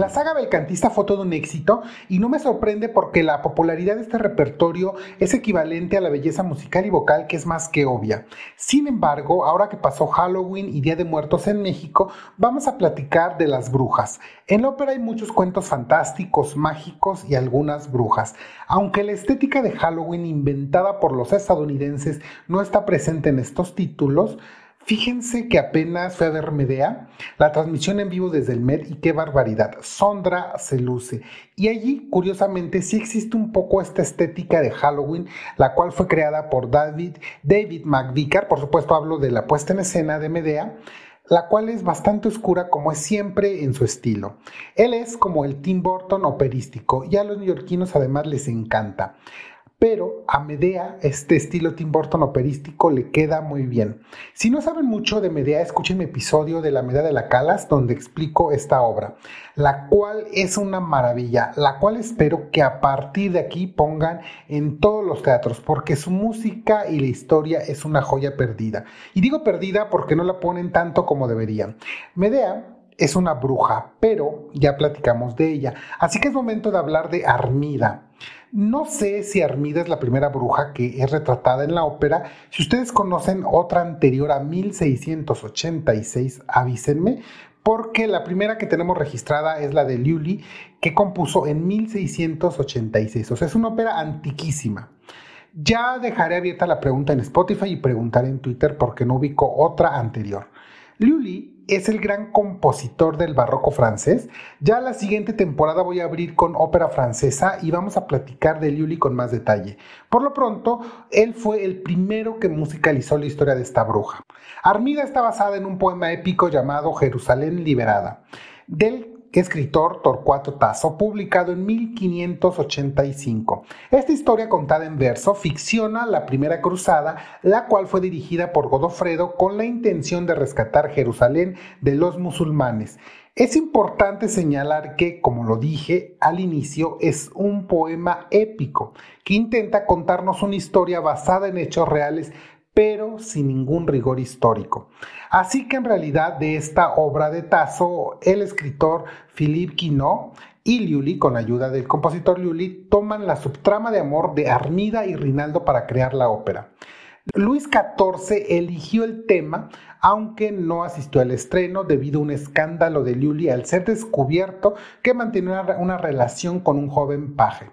La saga Belcantista fue todo un éxito y no me sorprende porque la popularidad de este repertorio es equivalente a la belleza musical y vocal que es más que obvia. Sin embargo, ahora que pasó Halloween y Día de Muertos en México, vamos a platicar de las brujas. En la ópera hay muchos cuentos fantásticos, mágicos y algunas brujas. Aunque la estética de Halloween inventada por los estadounidenses no está presente en estos títulos, Fíjense que apenas fue a ver Medea, la transmisión en vivo desde el Med y qué barbaridad. Sondra se luce. Y allí, curiosamente, sí existe un poco esta estética de Halloween, la cual fue creada por David, David McVicar, por supuesto hablo de la puesta en escena de Medea, la cual es bastante oscura como es siempre en su estilo. Él es como el Tim Burton operístico y a los neoyorquinos además les encanta pero a Medea este estilo Tim Burton operístico le queda muy bien. Si no saben mucho de Medea, escuchen mi episodio de la Medea de la Calas donde explico esta obra, la cual es una maravilla, la cual espero que a partir de aquí pongan en todos los teatros, porque su música y la historia es una joya perdida. Y digo perdida porque no la ponen tanto como deberían. Medea es una bruja, pero ya platicamos de ella. Así que es momento de hablar de Armida. No sé si Armida es la primera bruja que es retratada en la ópera. Si ustedes conocen otra anterior a 1686, avísenme, porque la primera que tenemos registrada es la de Liuli, que compuso en 1686. O sea, es una ópera antiquísima. Ya dejaré abierta la pregunta en Spotify y preguntaré en Twitter porque no ubico otra anterior. Lully es el gran compositor del barroco francés. Ya la siguiente temporada voy a abrir con ópera francesa y vamos a platicar de Lully con más detalle. Por lo pronto, él fue el primero que musicalizó la historia de esta bruja. Armida está basada en un poema épico llamado Jerusalén liberada, del escritor Torcuato Tasso, publicado en 1585. Esta historia contada en verso ficciona la primera cruzada, la cual fue dirigida por Godofredo con la intención de rescatar Jerusalén de los musulmanes. Es importante señalar que, como lo dije al inicio, es un poema épico que intenta contarnos una historia basada en hechos reales pero sin ningún rigor histórico. Así que en realidad de esta obra de Tasso, el escritor Philippe Quinault y Liuli, con ayuda del compositor Liuli, toman la subtrama de amor de Armida y Rinaldo para crear la ópera. Luis XIV eligió el tema, aunque no asistió al estreno debido a un escándalo de Liuli al ser descubierto que mantenía una relación con un joven paje.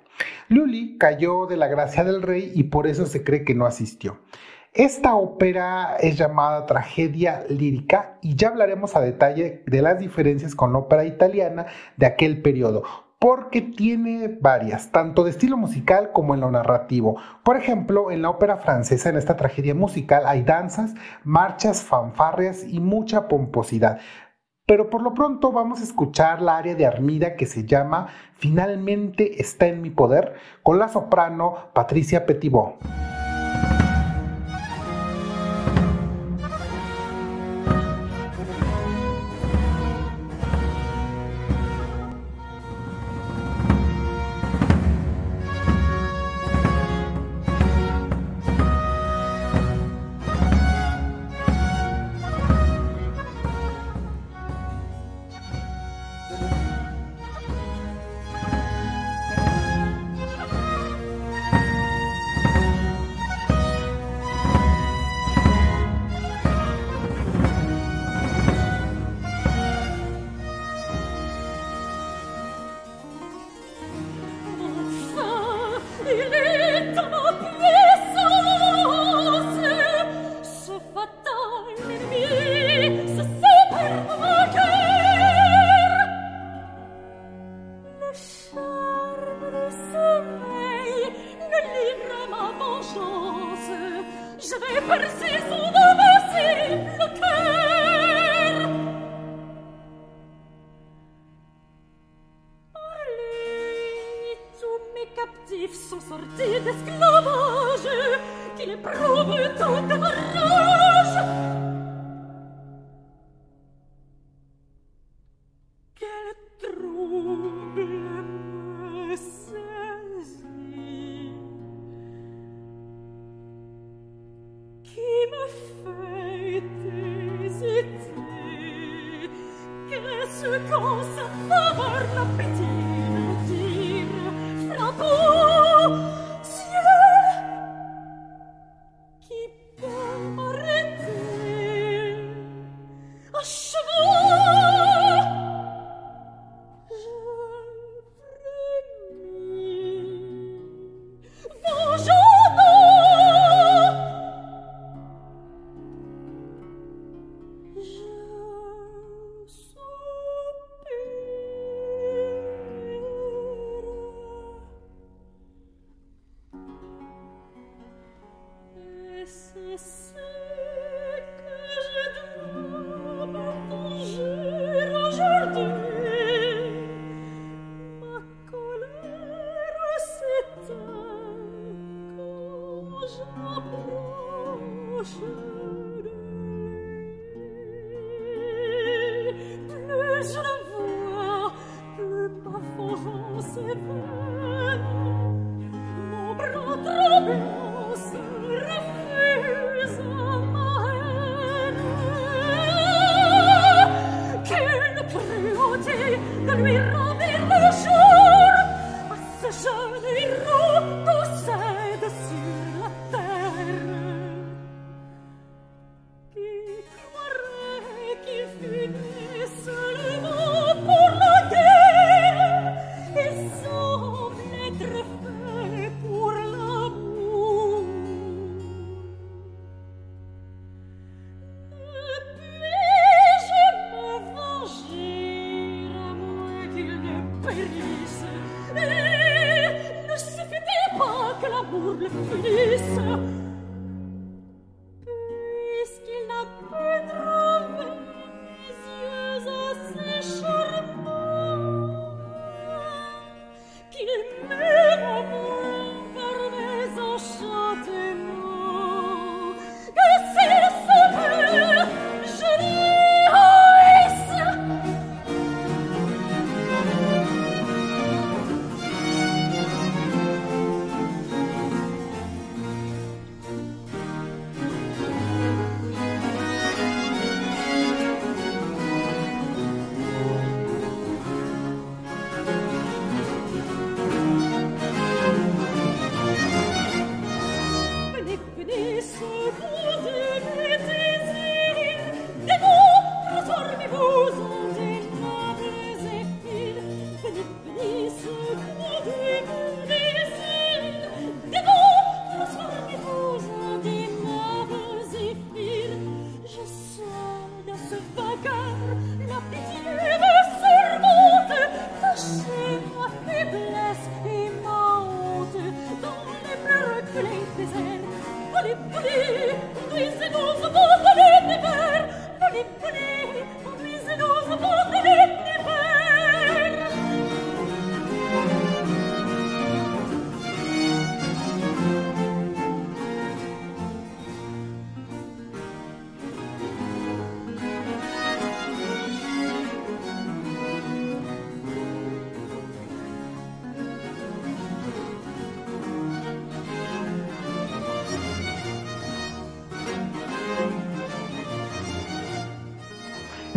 Liuli cayó de la gracia del rey y por eso se cree que no asistió. Esta ópera es llamada tragedia lírica y ya hablaremos a detalle de las diferencias con la ópera italiana de aquel periodo, porque tiene varias, tanto de estilo musical como en lo narrativo. Por ejemplo, en la ópera francesa, en esta tragedia musical, hay danzas, marchas, fanfarrias y mucha pomposidad. Pero por lo pronto vamos a escuchar la área de Armida que se llama Finalmente está en mi poder, con la soprano Patricia Petitbon.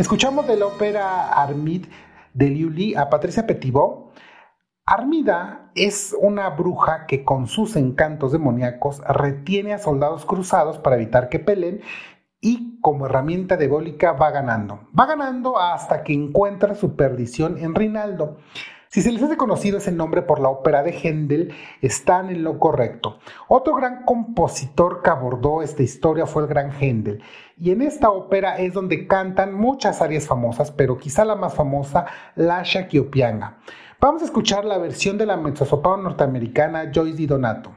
Escuchamos de la ópera Armide de Liu a Patricia Petitbot. Armida es una bruja que con sus encantos demoníacos retiene a soldados cruzados para evitar que peleen y como herramienta diabólica va ganando. Va ganando hasta que encuentra su perdición en Rinaldo. Si se les hace conocido ese nombre por la ópera de Händel, están en lo correcto. Otro gran compositor que abordó esta historia fue el gran Händel. Y en esta ópera es donde cantan muchas arias famosas, pero quizá la más famosa, la Shakiopianga. Vamos a escuchar la versión de la mezzosoprano norteamericana Joyce Di Donato.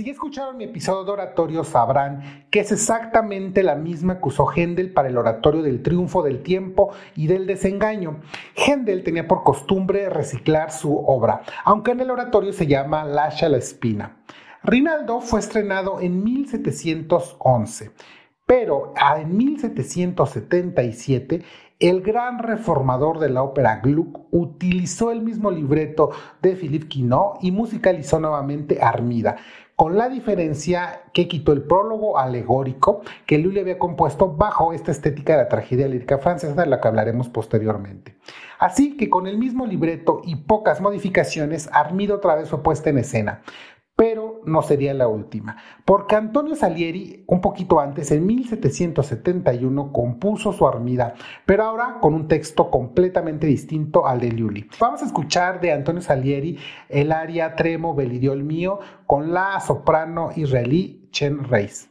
Si ya escucharon mi episodio de oratorio, sabrán que es exactamente la misma que usó Händel para el oratorio del triunfo del tiempo y del desengaño. Händel tenía por costumbre reciclar su obra, aunque en el oratorio se llama Lascia la espina. Rinaldo fue estrenado en 1711, pero en 1777 el gran reformador de la ópera Gluck utilizó el mismo libreto de Philippe Quinault y musicalizó nuevamente Armida, con la diferencia que quitó el prólogo alegórico que Lully había compuesto bajo esta estética de la tragedia lírica francesa, de la que hablaremos posteriormente. Así que con el mismo libreto y pocas modificaciones, Armida otra vez fue puesta en escena pero no sería la última, porque Antonio Salieri, un poquito antes, en 1771, compuso su Armida, pero ahora con un texto completamente distinto al de Liuli. Vamos a escuchar de Antonio Salieri el aria Tremo Belidiol mío con la soprano israelí Chen Reis.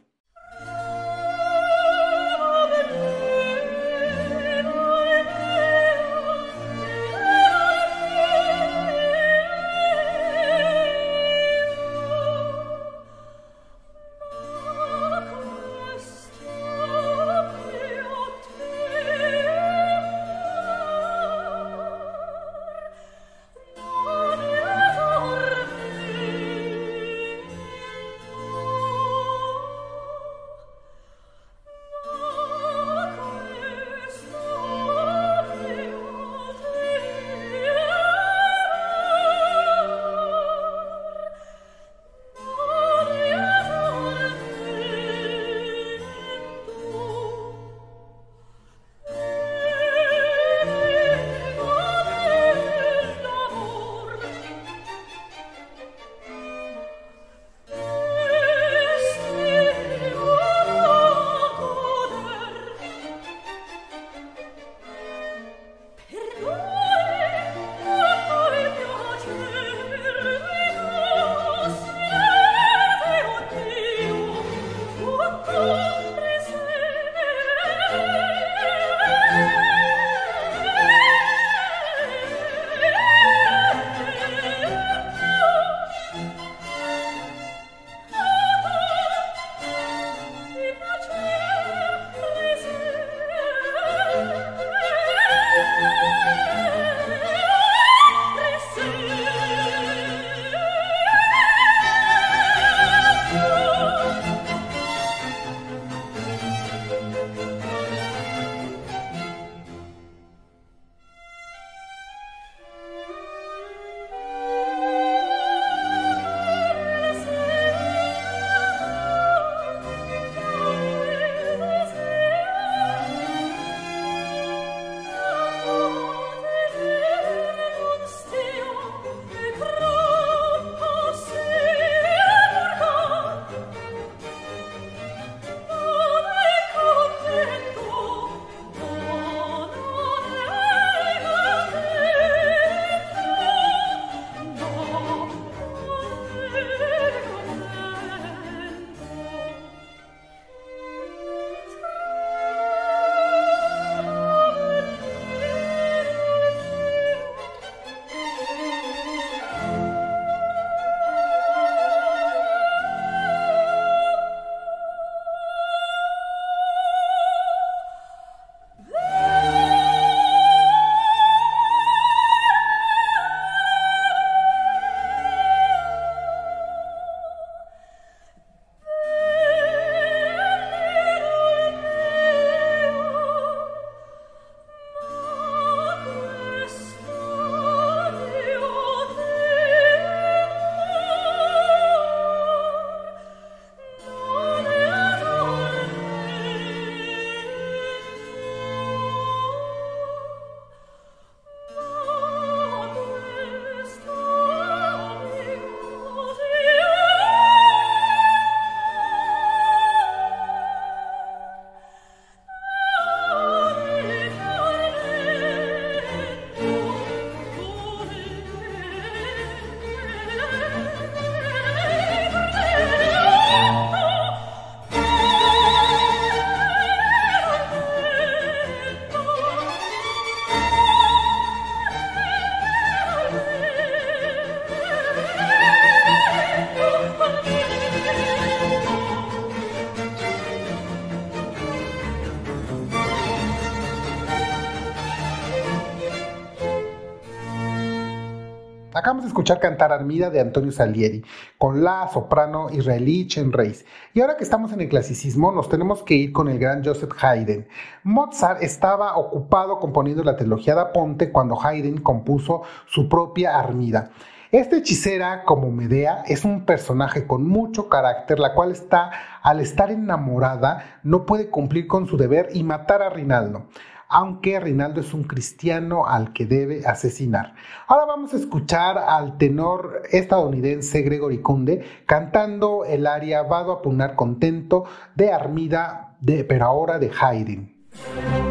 Acabamos de escuchar cantar Armida de Antonio Salieri, con la soprano israelí Chen Reis. Y ahora que estamos en el clasicismo, nos tenemos que ir con el gran Joseph Haydn. Mozart estaba ocupado componiendo la trilogía da Ponte cuando Haydn compuso su propia Armida. Esta hechicera, como Medea, es un personaje con mucho carácter, la cual está, al estar enamorada, no puede cumplir con su deber y matar a Rinaldo aunque Rinaldo es un cristiano al que debe asesinar. Ahora vamos a escuchar al tenor estadounidense Gregory Kunde cantando el aria Vado a Punar Contento de Armida, de, pero ahora de Haydn.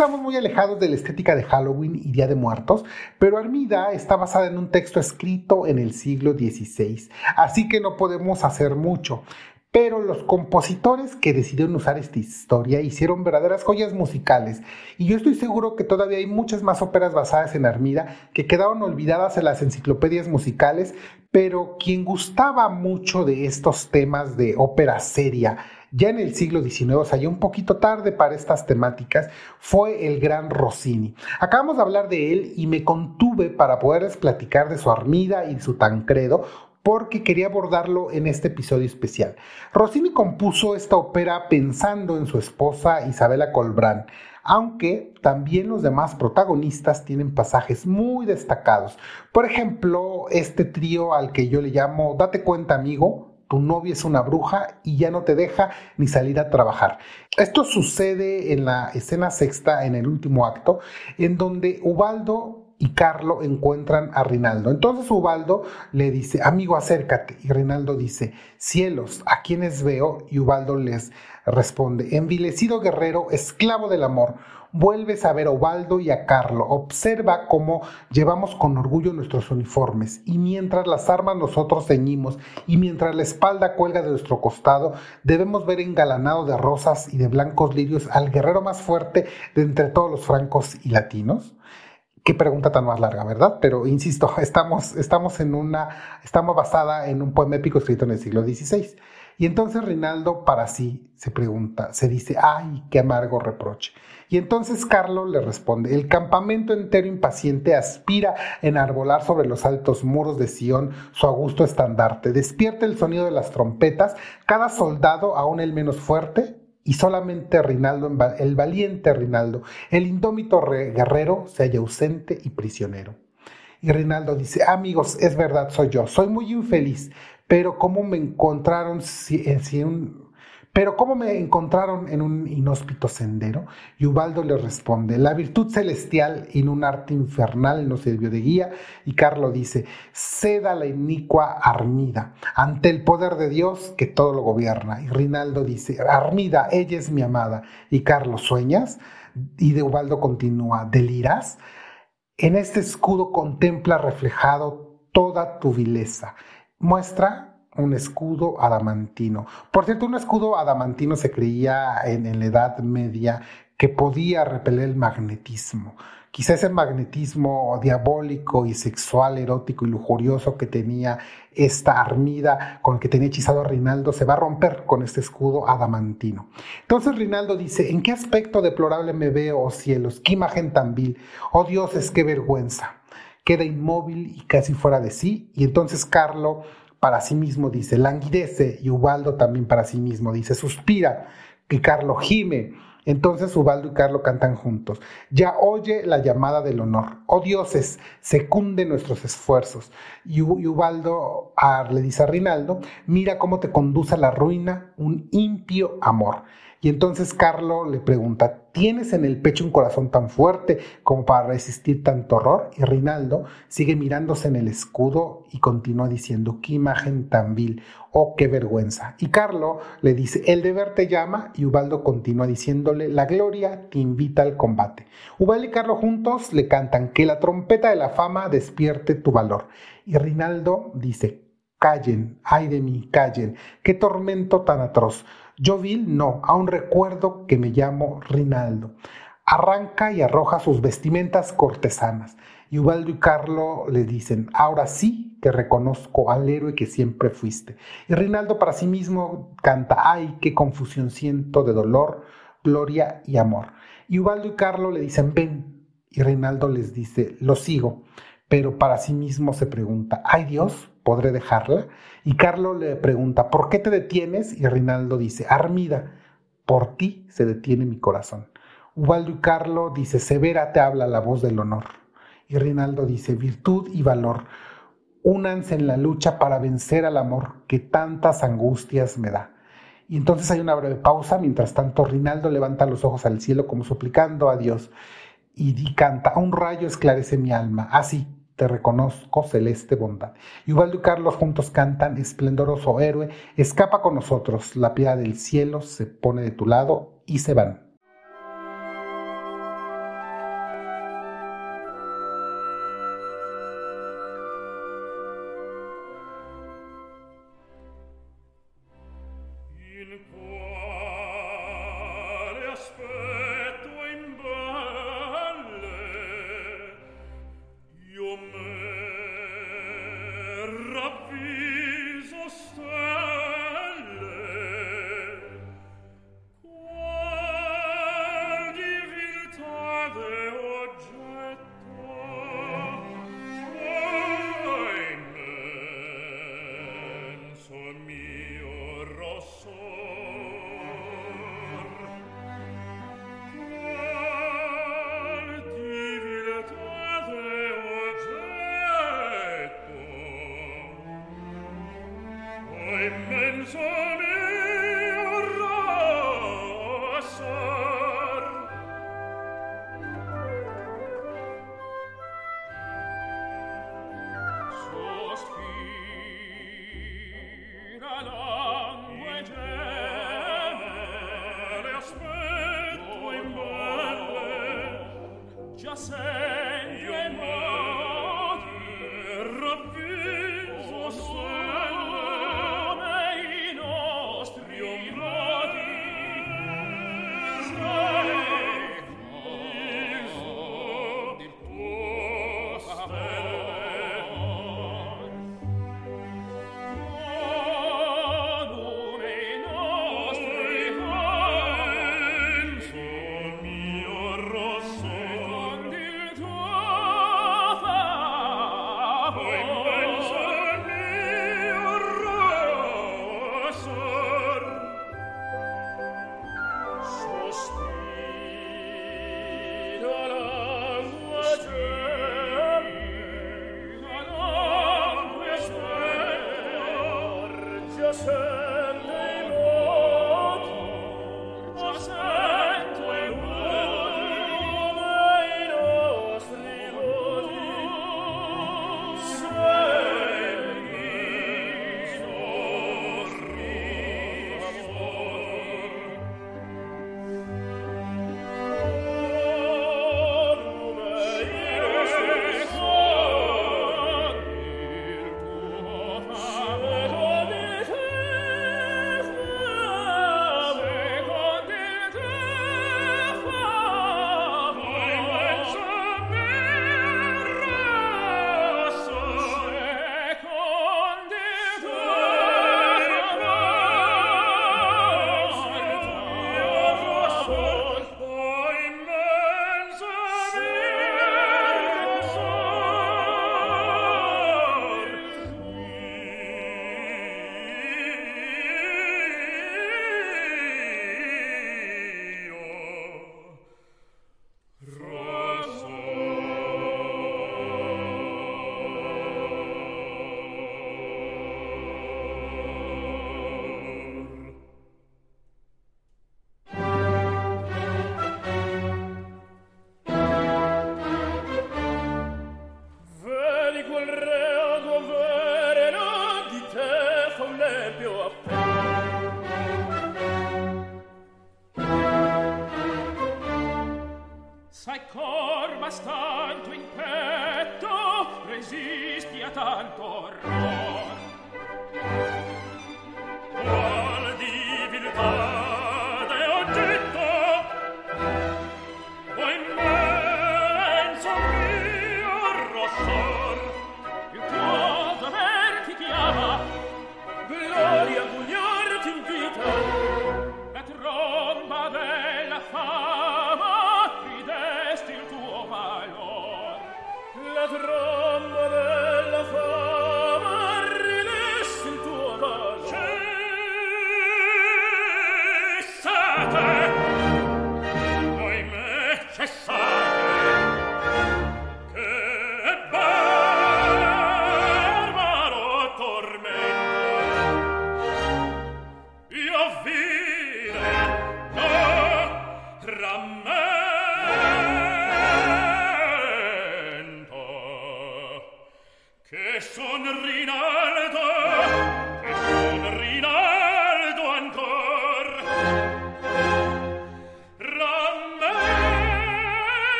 Estamos muy alejados de la estética de Halloween y Día de Muertos, pero Armida está basada en un texto escrito en el siglo XVI, así que no podemos hacer mucho. Pero los compositores que decidieron usar esta historia hicieron verdaderas joyas musicales, y yo estoy seguro que todavía hay muchas más óperas basadas en Armida que quedaron olvidadas en las enciclopedias musicales, pero quien gustaba mucho de estos temas de ópera seria, ya en el siglo XIX, o sea, ya un poquito tarde para estas temáticas, fue el gran Rossini. Acabamos de hablar de él y me contuve para poderles platicar de su Armida y su Tancredo, porque quería abordarlo en este episodio especial. Rossini compuso esta ópera pensando en su esposa Isabela Colbrán, aunque también los demás protagonistas tienen pasajes muy destacados. Por ejemplo, este trío al que yo le llamo Date cuenta amigo, tu novia es una bruja y ya no te deja ni salir a trabajar. Esto sucede en la escena sexta, en el último acto, en donde Ubaldo y Carlo encuentran a Rinaldo. Entonces Ubaldo le dice, amigo, acércate. Y Rinaldo dice, cielos, ¿a quienes veo? Y Ubaldo les responde, envilecido guerrero, esclavo del amor, vuelves a ver a Ubaldo y a Carlo. Observa cómo llevamos con orgullo nuestros uniformes. Y mientras las armas nosotros ceñimos y mientras la espalda cuelga de nuestro costado, debemos ver engalanado de rosas y de blancos lirios al guerrero más fuerte de entre todos los francos y latinos. Qué pregunta tan más larga, ¿verdad? Pero insisto, estamos, estamos en una, estamos basada en un poema épico escrito en el siglo XVI. Y entonces Rinaldo para sí se pregunta, se dice, ay, qué amargo reproche. Y entonces Carlo le responde, el campamento entero impaciente aspira a enarbolar sobre los altos muros de Sión su augusto estandarte. Despierta el sonido de las trompetas, cada soldado, aún el menos fuerte, y solamente Rinaldo, el valiente Rinaldo, el indómito guerrero, se halla ausente y prisionero. Y Rinaldo dice, amigos, es verdad, soy yo, soy muy infeliz, pero ¿cómo me encontraron si, si un, pero ¿cómo me encontraron en un inhóspito sendero? Y Ubaldo le responde, la virtud celestial en un arte infernal nos sirvió de guía. Y Carlo dice, ceda la inicua Armida ante el poder de Dios que todo lo gobierna. Y Rinaldo dice, Armida, ella es mi amada. Y Carlos, ¿sueñas? Y de Ubaldo continúa, ¿deliras? En este escudo contempla reflejado toda tu vileza. Muestra un escudo adamantino. Por cierto, un escudo adamantino se creía en, la Edad Media que podía repeler el magnetismo. Quizás ese magnetismo diabólico y sexual, erótico y lujurioso que tenía esta armida con el que tenía hechizado a Rinaldo se va a romper con este escudo adamantino. Entonces Rinaldo dice, ¿en qué aspecto deplorable me veo, oh cielos? ¿Qué imagen tan vil? Oh dioses, qué vergüenza. Queda inmóvil y casi fuera de sí. Y entonces Carlo para sí mismo dice, languidece, y Ubaldo también para sí mismo dice, suspira, y Carlo gime. Entonces Ubaldo y Carlo cantan juntos. Ya oye la llamada del honor. Oh dioses, secunde nuestros esfuerzos. Y Ubaldo le dice a Rinaldo, mira cómo te conduce a la ruina un impío amor. Y entonces Carlo le pregunta, ¿tienes en el pecho un corazón tan fuerte como para resistir tanto horror? Y Rinaldo sigue mirándose en el escudo y continúa diciendo, qué imagen tan vil, oh, qué vergüenza. Y Carlo le dice, el deber te llama y Ubaldo continúa diciéndole, la gloria te invita al combate. Ubaldo y Carlo juntos le cantan, que la trompeta de la fama despierte tu valor. Y Rinaldo dice, callen, ay de mí, callen, qué tormento tan atroz. Yo vil, no, aún recuerdo que me llamo Rinaldo. Arranca y arroja sus vestimentas cortesanas. Y Ubaldo y Carlo le dicen, ahora sí que reconozco al héroe que siempre fuiste. Y Rinaldo para sí mismo canta, ay, qué confusión siento de dolor, gloria y amor. Y Ubaldo y Carlo le dicen, ven. Y Rinaldo les dice, lo sigo. Pero para sí mismo se pregunta, ay Dios, ¿podré dejarla? Y Carlo le pregunta, ¿por qué te detienes? Y Rinaldo dice, Armida, por ti se detiene mi corazón. Ubaldo y Carlo dice, Severa te habla la voz del honor. Y Rinaldo dice, virtud y valor, únanse en la lucha para vencer al amor que tantas angustias me da. Y entonces hay una breve pausa, mientras tanto Rinaldo levanta los ojos al cielo como suplicando a Dios y canta, un rayo esclarece mi alma, así te reconozco celeste bondad. Y Ubaldo y Carlos juntos cantan, esplendoroso héroe, escapa con nosotros, la piedad del cielo se pone de tu lado y se van.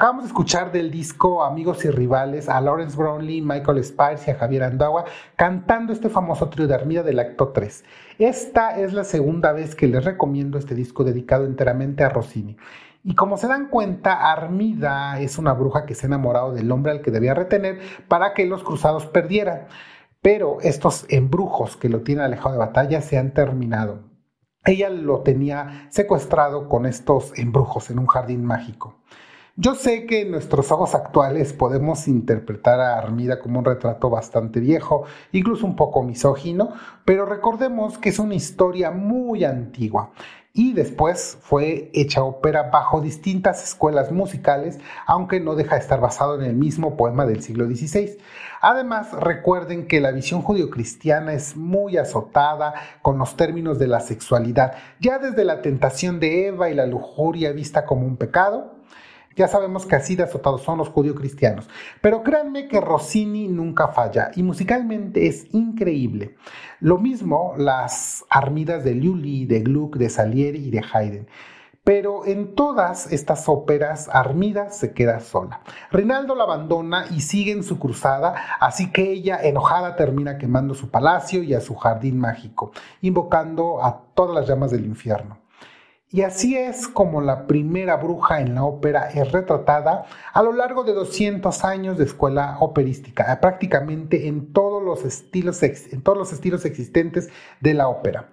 Acabamos de escuchar del disco Amigos y Rivales a Lawrence Brownlee, Michael Spice y a Javier Andagua cantando este famoso trío de Armida del acto 3. Esta es la segunda vez que les recomiendo este disco dedicado enteramente a Rossini. Y como se dan cuenta, Armida es una bruja que se ha enamorado del hombre al que debía retener para que los cruzados perdieran. Pero estos embrujos que lo tienen alejado de batalla se han terminado. Ella lo tenía secuestrado con estos embrujos en un jardín mágico. Yo sé que en nuestros ojos actuales podemos interpretar a Armida como un retrato bastante viejo, incluso un poco misógino, pero recordemos que es una historia muy antigua y después fue hecha ópera bajo distintas escuelas musicales, aunque no deja de estar basado en el mismo poema del siglo XVI. Además, recuerden que la visión judio-cristiana es muy azotada con los términos de la sexualidad, ya desde la tentación de Eva y la lujuria vista como un pecado, ya sabemos que así de azotados son los judíos cristianos. Pero créanme que Rossini nunca falla y musicalmente es increíble. Lo mismo las armidas de Lully, de Gluck, de Salieri y de Haydn. Pero en todas estas óperas, Armida se queda sola. Rinaldo la abandona y sigue en su cruzada, así que ella, enojada, termina quemando su palacio y a su jardín mágico, invocando a todas las llamas del infierno. Y así es como la primera bruja en la ópera es retratada a lo largo de 200 años de escuela operística, prácticamente en todos los estilos, en todos los estilos existentes de la ópera.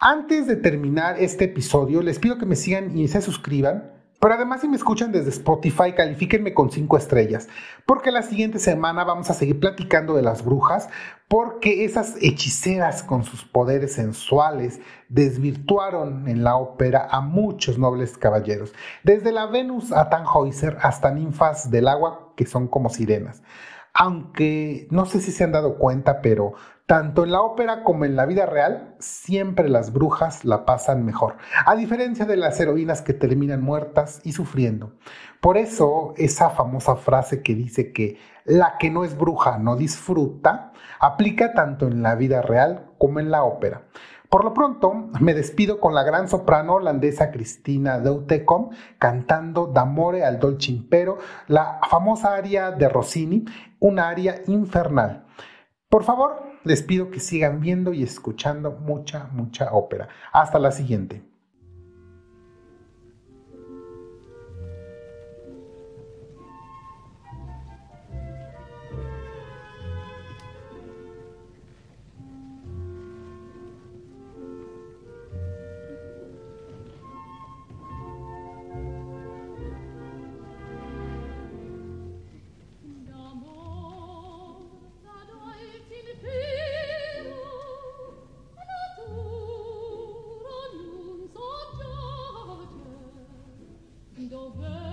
Antes de terminar este episodio, les pido que me sigan y se suscriban pero además si me escuchan desde Spotify, califíquenme con 5 estrellas, porque la siguiente semana vamos a seguir platicando de las brujas, porque esas hechiceras con sus poderes sensuales desvirtuaron en la ópera a muchos nobles caballeros, desde la Venus a Tannhäuser hasta ninfas del agua que son como sirenas. Aunque no sé si se han dado cuenta, pero tanto en la ópera como en la vida real, siempre las brujas la pasan mejor, a diferencia de las heroínas que terminan muertas y sufriendo. Por eso, esa famosa frase que dice que la que no es bruja no disfruta, aplica tanto en la vida real como en la ópera. Por lo pronto, me despido con la gran soprano holandesa Cristina Deutecom cantando D'amore al dolce impero, la famosa aria de Rossini, una aria infernal. Por favor, les pido que sigan viendo y escuchando mucha, mucha ópera. Hasta la siguiente. over.